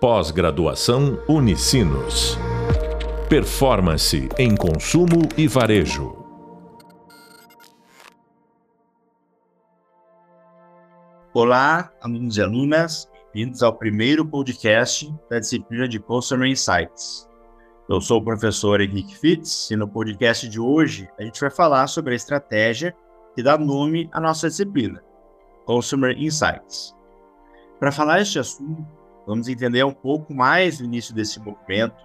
Pós-graduação Unicinos. Performance em consumo e varejo. Olá, alunos e alunas, bem-vindos ao primeiro podcast da disciplina de Customer Insights. Eu sou o professor Henrique Fitz e no podcast de hoje a gente vai falar sobre a estratégia que dá nome à nossa disciplina, Customer Insights. Para falar este assunto, Vamos entender um pouco mais o início desse movimento,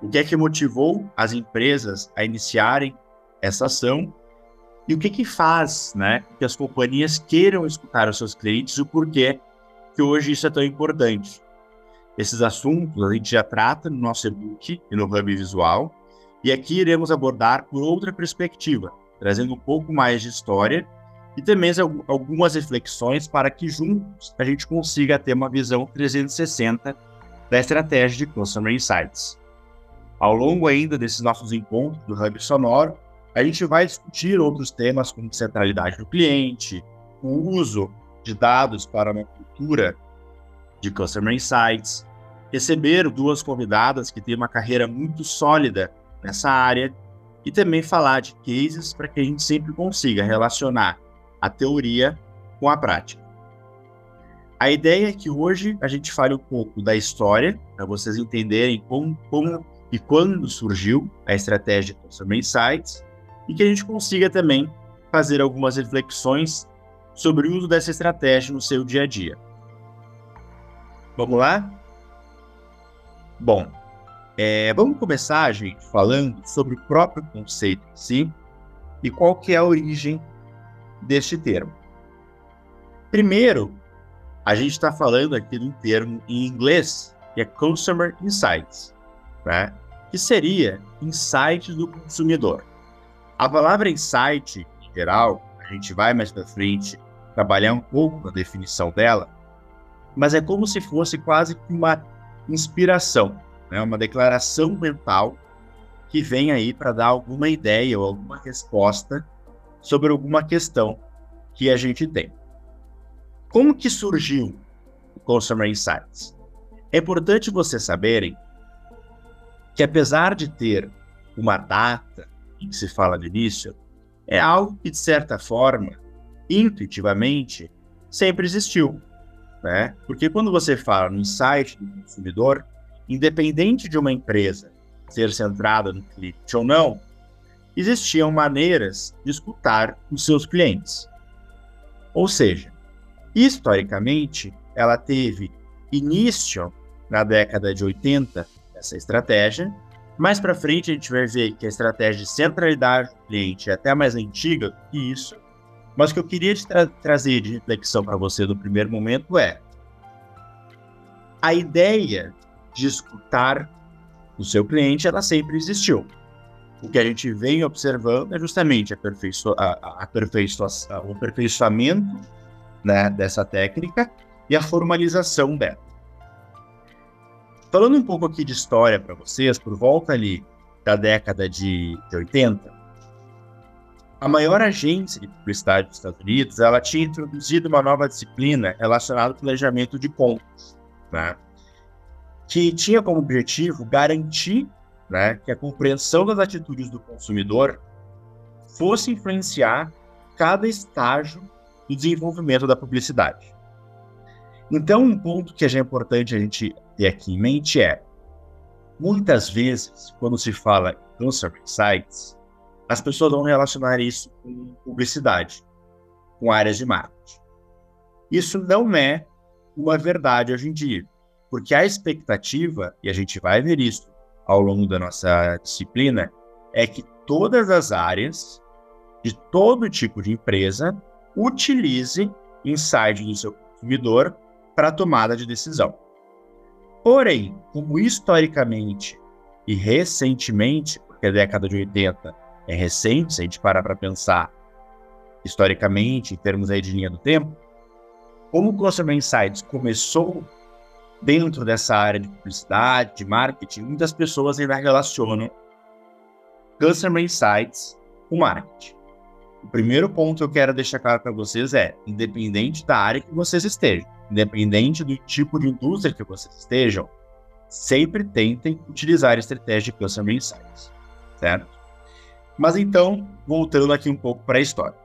o que é que motivou as empresas a iniciarem essa ação e o que que faz, né, que as companhias queiram escutar os seus clientes o porquê que hoje isso é tão importante. Esses assuntos a gente já trata no nosso e-book e no Hub Visual, e aqui iremos abordar por outra perspectiva, trazendo um pouco mais de história e também algumas reflexões para que juntos a gente consiga ter uma visão 360 da estratégia de Customer Insights. Ao longo ainda desses nossos encontros do Hub Sonoro, a gente vai discutir outros temas como centralidade do cliente, o uso de dados para uma cultura de Customer Insights, receber duas convidadas que têm uma carreira muito sólida nessa área e também falar de cases para que a gente sempre consiga relacionar a teoria com a prática. A ideia é que hoje a gente fale um pouco da história, para vocês entenderem como, como e quando surgiu a estratégia Customer Insights, e que a gente consiga também fazer algumas reflexões sobre o uso dessa estratégia no seu dia a dia. Vamos lá? Bom, é, vamos começar, gente, falando sobre o próprio conceito em si e qual que é a origem deste termo. Primeiro, a gente está falando aqui de um termo em inglês que é Consumer Insights, né? que seria insights do consumidor. A palavra insight, em geral, a gente vai mais para frente trabalhar um pouco na definição dela, mas é como se fosse quase uma inspiração, né? uma declaração mental que vem aí para dar alguma ideia ou alguma resposta sobre alguma questão que a gente tem. Como que surgiu o Consumer Insights? É importante vocês saberem que apesar de ter uma data em que se fala de início, é algo que, de certa forma, intuitivamente, sempre existiu. Né? Porque quando você fala no insight do consumidor, independente de uma empresa ser centrada no cliente ou não, existiam maneiras de escutar os seus clientes. Ou seja, historicamente, ela teve início na década de 80, essa estratégia. Mais para frente, a gente vai ver que a estratégia de centralidade do cliente é até mais antiga que isso. Mas o que eu queria tra trazer de reflexão para você no primeiro momento é a ideia de escutar o seu cliente, ela sempre existiu o que a gente vem observando é justamente aperfeiço a, a o aperfeiçoamento né, dessa técnica e a formalização dela. Falando um pouco aqui de história para vocês, por volta ali da década de, de 80, a maior agência de publicidade dos Estados Unidos ela tinha introduzido uma nova disciplina relacionada ao planejamento de contas, né? que tinha como objetivo garantir né, que a compreensão das atitudes do consumidor fosse influenciar cada estágio do desenvolvimento da publicidade. Então, um ponto que é importante a gente ter aqui em mente é, muitas vezes, quando se fala em consumer insights, as pessoas vão relacionar isso com publicidade, com áreas de marketing. Isso não é uma verdade hoje em dia, porque a expectativa, e a gente vai ver isso ao longo da nossa disciplina é que todas as áreas de todo tipo de empresa utilizem insight do seu consumidor para tomada de decisão. Porém, como historicamente e recentemente, porque a década de 80 é recente, se a gente parar para pensar historicamente, em termos aí de linha do tempo, como o Customer Insights começou dentro dessa área de publicidade, de marketing, muitas pessoas ainda relacionam Customer Insights com marketing. O primeiro ponto que eu quero deixar claro para vocês é, independente da área que vocês estejam, independente do tipo de indústria que vocês estejam, sempre tentem utilizar a estratégia de Customer Insights, certo? Mas então, voltando aqui um pouco para a história.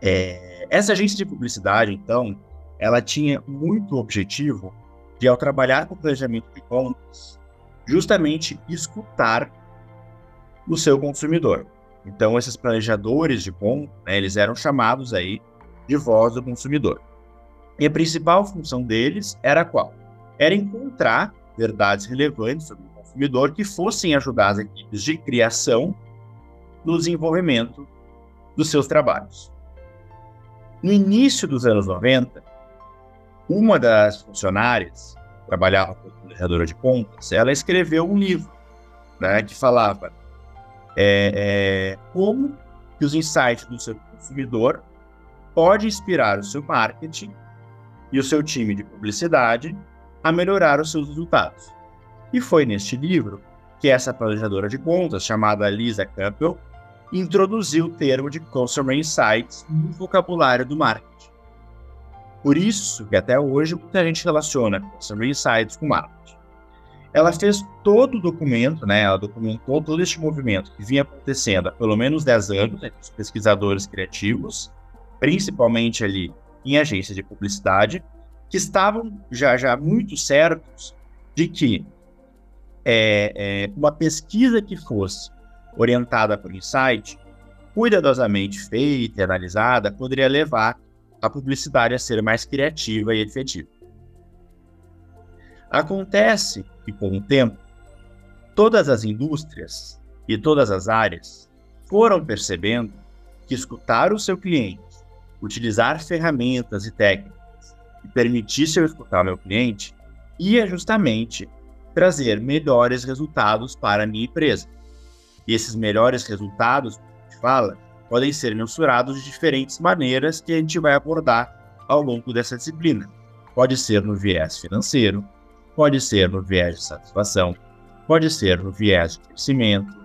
É, essa agência de publicidade, então, ela tinha muito objetivo de, ao trabalhar com planejamento de contas, justamente escutar o seu consumidor. Então, esses planejadores de contas, né, eles eram chamados aí de voz do consumidor. E a principal função deles era qual? Era encontrar verdades relevantes sobre o consumidor que fossem ajudar as equipes de criação no desenvolvimento dos seus trabalhos. No início dos anos 90, uma das funcionárias trabalhava como planejadora de contas, ela escreveu um livro né, que falava é, é, como que os insights do seu consumidor pode inspirar o seu marketing e o seu time de publicidade a melhorar os seus resultados. E foi neste livro que essa planejadora de contas, chamada Lisa Campbell, introduziu o termo de Customer Insights no vocabulário do marketing. Por isso que até hoje muita gente relaciona Customer Insights com marketing. Ela fez todo o documento, né, ela documentou todo este movimento que vinha acontecendo há pelo menos 10 anos entre os pesquisadores criativos, principalmente ali em agências de publicidade, que estavam já, já muito certos de que é, é, uma pesquisa que fosse orientada por insight, cuidadosamente feita e analisada, poderia levar a publicidade a ser mais criativa e efetiva. Acontece que, com o tempo, todas as indústrias e todas as áreas foram percebendo que escutar o seu cliente, utilizar ferramentas e técnicas que permitisse eu escutar meu cliente, ia justamente trazer melhores resultados para a minha empresa. E esses melhores resultados, fala, podem ser mensurados de diferentes maneiras que a gente vai abordar ao longo dessa disciplina. Pode ser no viés financeiro, pode ser no viés de satisfação, pode ser no viés de crescimento,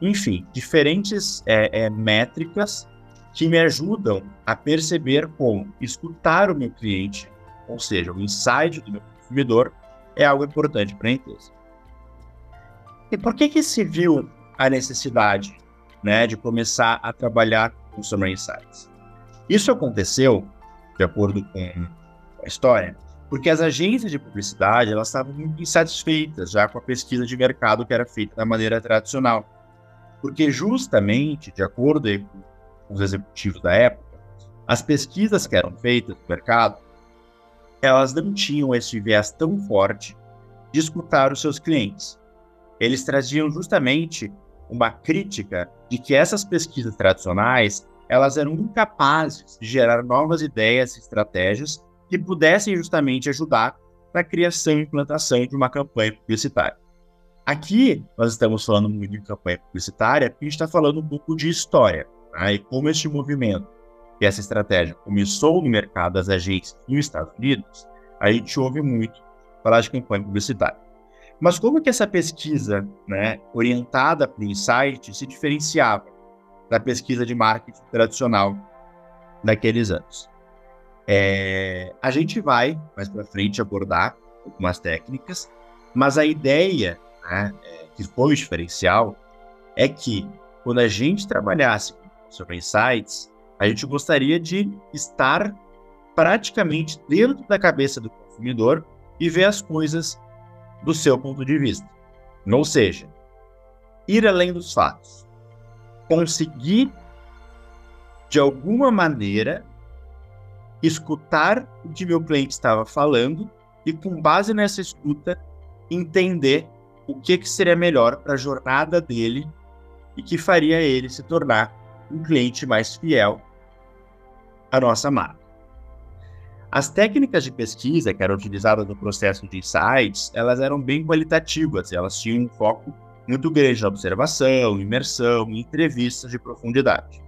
enfim, diferentes é, é, métricas que me ajudam a perceber como escutar o meu cliente ou seja, o insight do meu consumidor, é algo importante para a empresa. E por que, que se viu a necessidade né, de começar a trabalhar com Consumer Insights? Isso aconteceu, de acordo com a história, porque as agências de publicidade elas estavam muito insatisfeitas já com a pesquisa de mercado que era feita da maneira tradicional. Porque justamente, de acordo com os executivos da época, as pesquisas que eram feitas no mercado elas não tinham esse viés tão forte de escutar os seus clientes. Eles traziam justamente uma crítica de que essas pesquisas tradicionais elas eram incapazes de gerar novas ideias e estratégias que pudessem justamente ajudar na criação e implantação de uma campanha publicitária. Aqui nós estamos falando muito de campanha publicitária, porque a gente está falando um pouco de história, né? e como este movimento que essa estratégia começou no mercado das agências nos Estados Unidos, a gente ouve muito falar de campanha publicitária. Mas como que essa pesquisa, né, orientada para o insight, se diferenciava da pesquisa de marketing tradicional daqueles anos? É, a gente vai mais para frente abordar algumas técnicas, mas a ideia né, que foi o diferencial é que quando a gente trabalhasse sobre insights, a gente gostaria de estar praticamente dentro da cabeça do consumidor e ver as coisas do seu ponto de vista. Ou seja, ir além dos fatos. Conseguir, de alguma maneira, escutar o que meu cliente estava falando e, com base nessa escuta, entender o que, que seria melhor para a jornada dele e que faria ele se tornar um cliente mais fiel a nossa marca. As técnicas de pesquisa que eram utilizadas no processo de insights, elas eram bem qualitativas, elas tinham um foco muito grande na observação, imersão entrevistas de profundidade.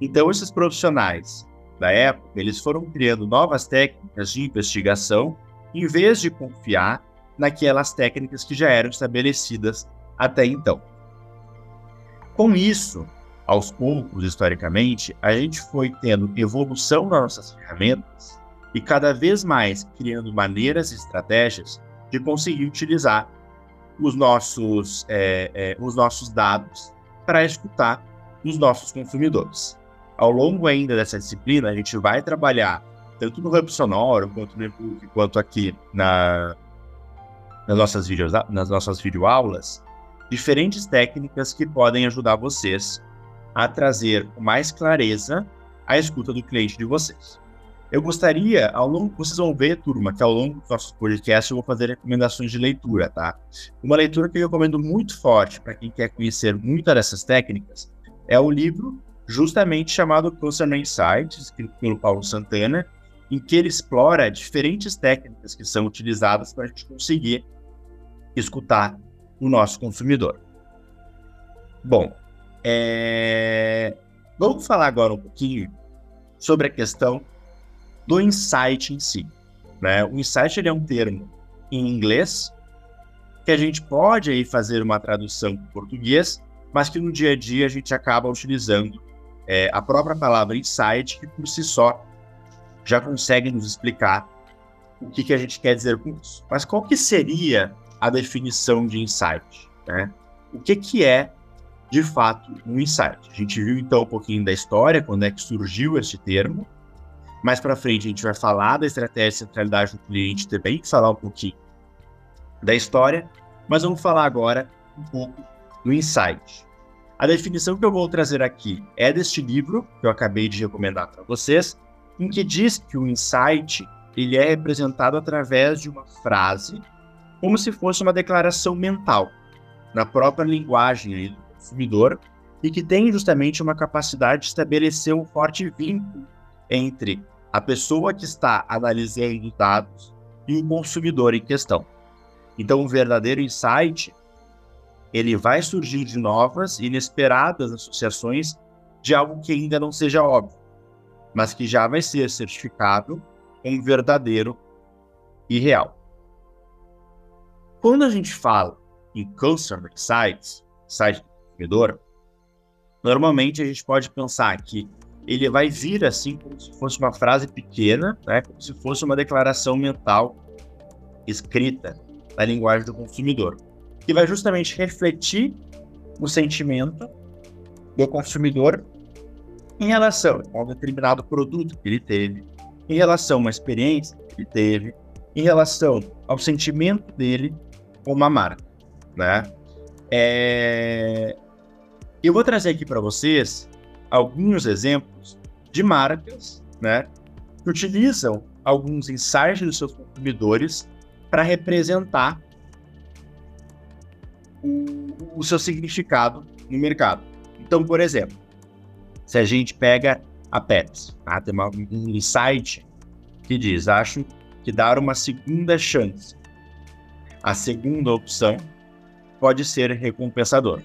Então, esses profissionais da época, eles foram criando novas técnicas de investigação em vez de confiar naquelas técnicas que já eram estabelecidas até então. Com isso, aos poucos, historicamente, a gente foi tendo evolução nas nossas ferramentas e cada vez mais criando maneiras e estratégias de conseguir utilizar os nossos, é, é, os nossos dados para escutar os nossos consumidores. Ao longo ainda dessa disciplina, a gente vai trabalhar tanto no Hub Sonoro, quanto no quanto aqui na, nas nossas, videos, nas nossas videoaulas, diferentes técnicas que podem ajudar vocês a trazer com mais clareza a escuta do cliente de vocês. Eu gostaria, ao longo, vocês vão ver, turma, que ao longo dos nossos podcasts eu vou fazer recomendações de leitura, tá? Uma leitura que eu recomendo muito forte para quem quer conhecer muitas dessas técnicas é o livro justamente chamado Customer Insights, escrito pelo Paulo Santana, em que ele explora diferentes técnicas que são utilizadas para a gente conseguir escutar o nosso consumidor. Bom, é... vamos falar agora um pouquinho sobre a questão do insight em si. Né? O insight ele é um termo em inglês que a gente pode aí fazer uma tradução em português, mas que no dia a dia a gente acaba utilizando é, a própria palavra insight, que por si só já consegue nos explicar o que, que a gente quer dizer com isso. Mas qual que seria a definição de insight? Né? O que, que é, de fato, um insight? A gente viu então um pouquinho da história, quando é que surgiu esse termo. Mais para frente a gente vai falar da estratégia de centralidade do cliente também, falar um pouquinho da história, mas vamos falar agora um pouco do insight. A definição que eu vou trazer aqui é deste livro que eu acabei de recomendar para vocês, em que diz que o insight ele é representado através de uma frase, como se fosse uma declaração mental, na própria linguagem do consumidor, e que tem justamente uma capacidade de estabelecer um forte vínculo entre a pessoa que está analisando dados e o consumidor em questão. Então, o verdadeiro insight ele vai surgir de novas inesperadas associações de algo que ainda não seja óbvio mas que já vai ser certificado como verdadeiro e real. Quando a gente fala em Customer Sites, site do consumidor, normalmente a gente pode pensar que ele vai vir assim como se fosse uma frase pequena, né, como se fosse uma declaração mental escrita na linguagem do consumidor, que vai justamente refletir o sentimento do consumidor em relação a um determinado produto que ele teve, em relação a uma experiência que ele teve, em relação ao sentimento dele com uma marca, né? É... Eu vou trazer aqui para vocês alguns exemplos de marcas, né, que utilizam alguns insights dos seus consumidores para representar o, o seu significado no mercado. Então, por exemplo, se a gente pega a Pepsi, tá? tem uma, um insight que diz: acho que dar uma segunda chance, a segunda opção, pode ser recompensador.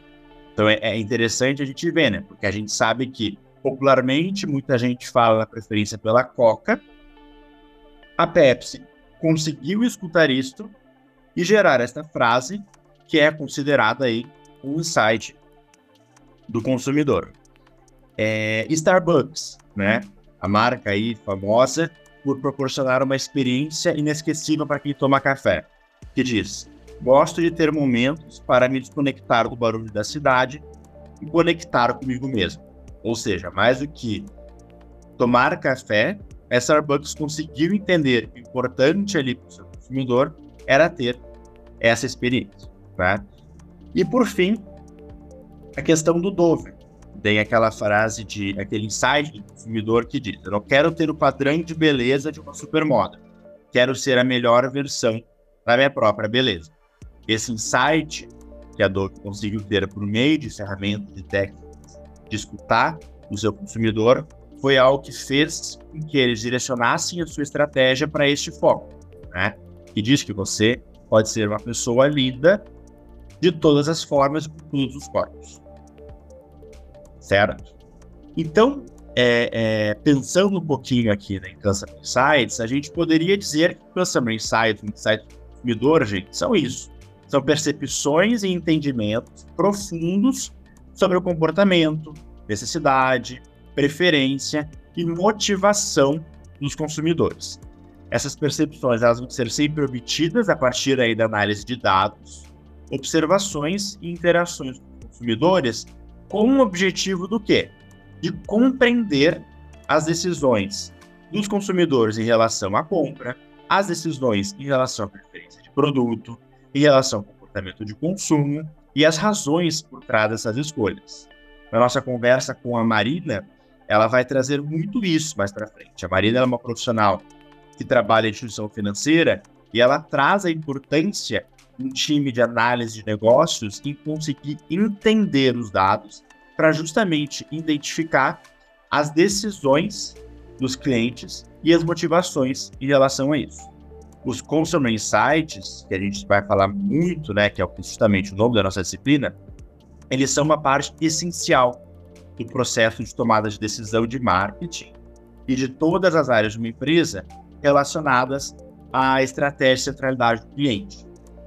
Então é, é interessante a gente ver, né? Porque a gente sabe que popularmente muita gente fala na preferência pela Coca. A Pepsi conseguiu escutar isto e gerar esta frase que é considerada aí um insight do consumidor é Starbucks, né? A marca aí famosa por proporcionar uma experiência inesquecível para quem toma café. Que diz: Gosto de ter momentos para me desconectar do barulho da cidade e conectar comigo mesmo. Ou seja, mais do que tomar café, a Starbucks conseguiu entender que o importante ali para o seu consumidor era ter essa experiência. Né? E por fim, a questão do Dove tem aquela frase de aquele insight do consumidor que diz: Eu não quero ter o padrão de beleza de uma supermoda, quero ser a melhor versão da minha própria beleza. Esse insight que a Adobe conseguiu ter por meio de ferramentas e técnicas de escutar o seu consumidor foi algo que fez com que eles direcionassem a sua estratégia para este foco, né? Que diz que você pode ser uma pessoa linda de todas as formas com todos os corpos certo? Então, é, é, pensando um pouquinho aqui né, em Customer Insights, a gente poderia dizer que Customer Insights, Insights do consumidor, gente, são isso. São percepções e entendimentos profundos sobre o comportamento, necessidade, preferência e motivação dos consumidores. Essas percepções elas vão ser sempre obtidas a partir aí da análise de dados, observações e interações com consumidores com o objetivo do quê? De compreender as decisões dos consumidores em relação à compra, as decisões em relação à preferência de produto, em relação ao comportamento de consumo e as razões por trás dessas escolhas. Na nossa conversa com a Marina, ela vai trazer muito isso mais para frente. A Marina é uma profissional que trabalha em instituição financeira e ela traz a importância um time de análise de negócios em conseguir entender os dados para justamente identificar as decisões dos clientes e as motivações em relação a isso. Os Consumer Insights, que a gente vai falar muito, né, que é justamente o nome da nossa disciplina, eles são uma parte essencial do processo de tomada de decisão de marketing e de todas as áreas de uma empresa relacionadas à estratégia de centralidade do cliente.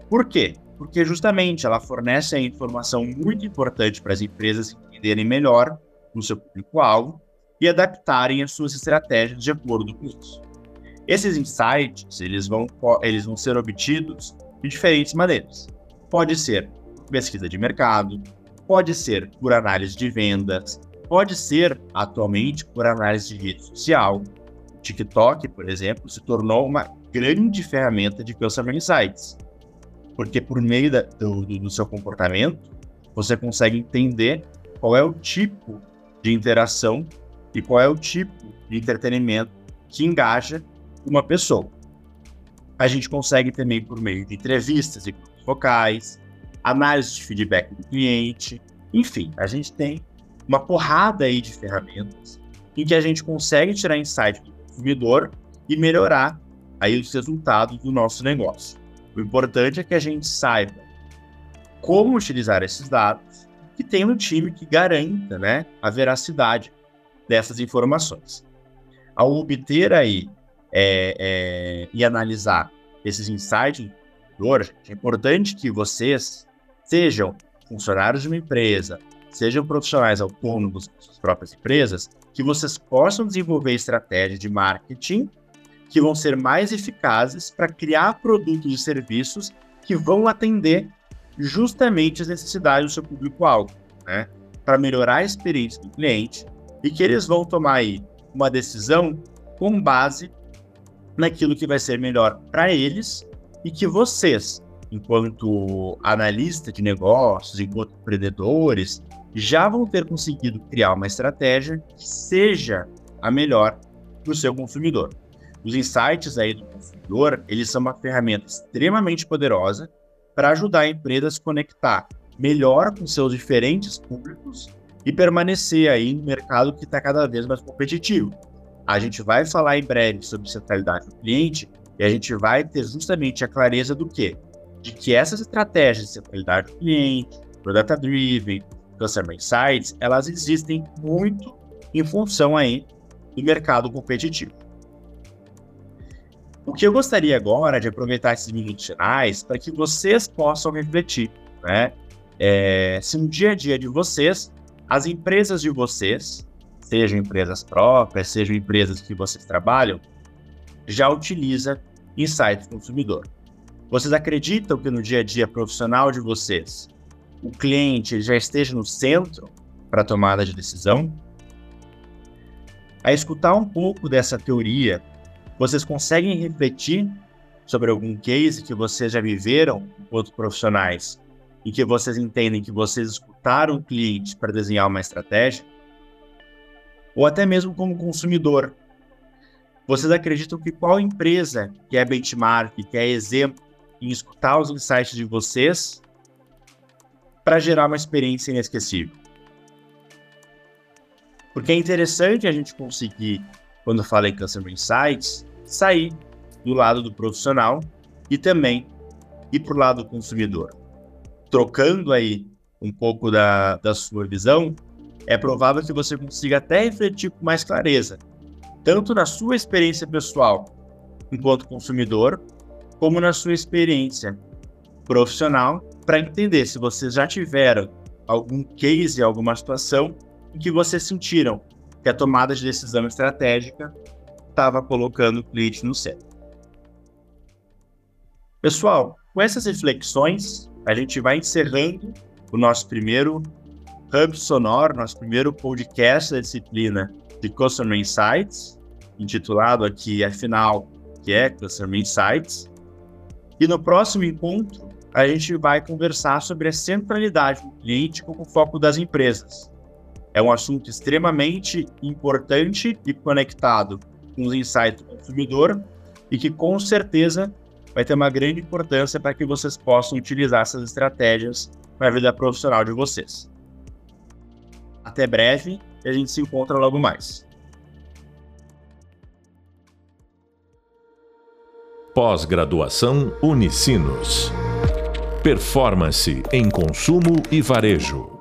Por quê? Porque justamente ela fornece a informação muito importante para as empresas entenderem melhor o seu público-alvo e adaptarem as suas estratégias de acordo com isso. Esses insights, eles vão, eles vão ser obtidos de diferentes maneiras. Pode ser pesquisa de mercado, pode ser por análise de vendas, pode ser, atualmente, por análise de rede social. TikTok, por exemplo, se tornou uma grande ferramenta de Customer Insights, porque por meio da, do, do seu comportamento, você consegue entender qual é o tipo de interação e qual é o tipo de entretenimento que engaja uma pessoa. A gente consegue também por meio de entrevistas e grupos focais, análise de feedback do cliente, enfim, a gente tem uma porrada aí de ferramentas em que a gente consegue tirar insight do consumidor e melhorar aí os resultados do nosso negócio. O importante é que a gente saiba como utilizar esses dados e tenha um time que garanta né, a veracidade dessas informações. Ao obter aí é, é, e analisar esses insights é importante que vocês sejam funcionários de uma empresa, sejam profissionais autônomos das suas próprias empresas, que vocês possam desenvolver estratégias de marketing que vão ser mais eficazes para criar produtos e serviços que vão atender justamente as necessidades do seu público-alvo, né? Para melhorar a experiência do cliente e que eles vão tomar aí uma decisão com base naquilo que vai ser melhor para eles e que vocês, enquanto analista de negócios, enquanto empreendedores, já vão ter conseguido criar uma estratégia que seja a melhor para o seu consumidor. Os insights aí do consumidor, eles são uma ferramenta extremamente poderosa para ajudar a empresa a se conectar melhor com seus diferentes públicos e permanecer aí no mercado que está cada vez mais competitivo. A gente vai falar em breve sobre centralidade do cliente e a gente vai ter justamente a clareza do quê? De que essas estratégias de centralidade do cliente, Product Driven, Customer Insights, elas existem muito em função aí do mercado competitivo. O que eu gostaria agora de aproveitar esses minutos finais para que vocês possam refletir, né? É, se no dia a dia de vocês as empresas de vocês, sejam empresas próprias, sejam empresas que vocês trabalham, já utiliza insights consumidor. Vocês acreditam que no dia a dia profissional de vocês, o cliente já esteja no centro para a tomada de decisão? A escutar um pouco dessa teoria, vocês conseguem refletir sobre algum case que vocês já viveram enquanto profissionais e que vocês entendem que vocês escutaram o cliente para desenhar uma estratégia, ou até mesmo como consumidor. Vocês acreditam que qual empresa que é benchmark, que é exemplo em escutar os insights de vocês para gerar uma experiência inesquecível? Porque é interessante a gente conseguir, quando fala em Customer Insights, sair do lado do profissional e também ir para o lado do consumidor trocando aí um pouco da, da sua visão, é provável que você consiga até refletir com mais clareza, tanto na sua experiência pessoal enquanto consumidor, como na sua experiência profissional, para entender se vocês já tiveram algum case, alguma situação em que vocês sentiram que a tomada de decisão estratégica estava colocando o cliente no centro. Pessoal, com essas reflexões, a gente vai encerrando o nosso primeiro Hub Sonoro, nosso primeiro podcast da disciplina de Customer Insights, intitulado aqui, afinal, que é Customer Insights. E no próximo encontro, a gente vai conversar sobre a centralidade do cliente como foco das empresas. É um assunto extremamente importante e conectado com os insights do consumidor e que com certeza vai ter uma grande importância para que vocês possam utilizar essas estratégias para a vida profissional de vocês. Até breve e a gente se encontra logo mais. Pós-graduação Unicinos. Performance em consumo e varejo.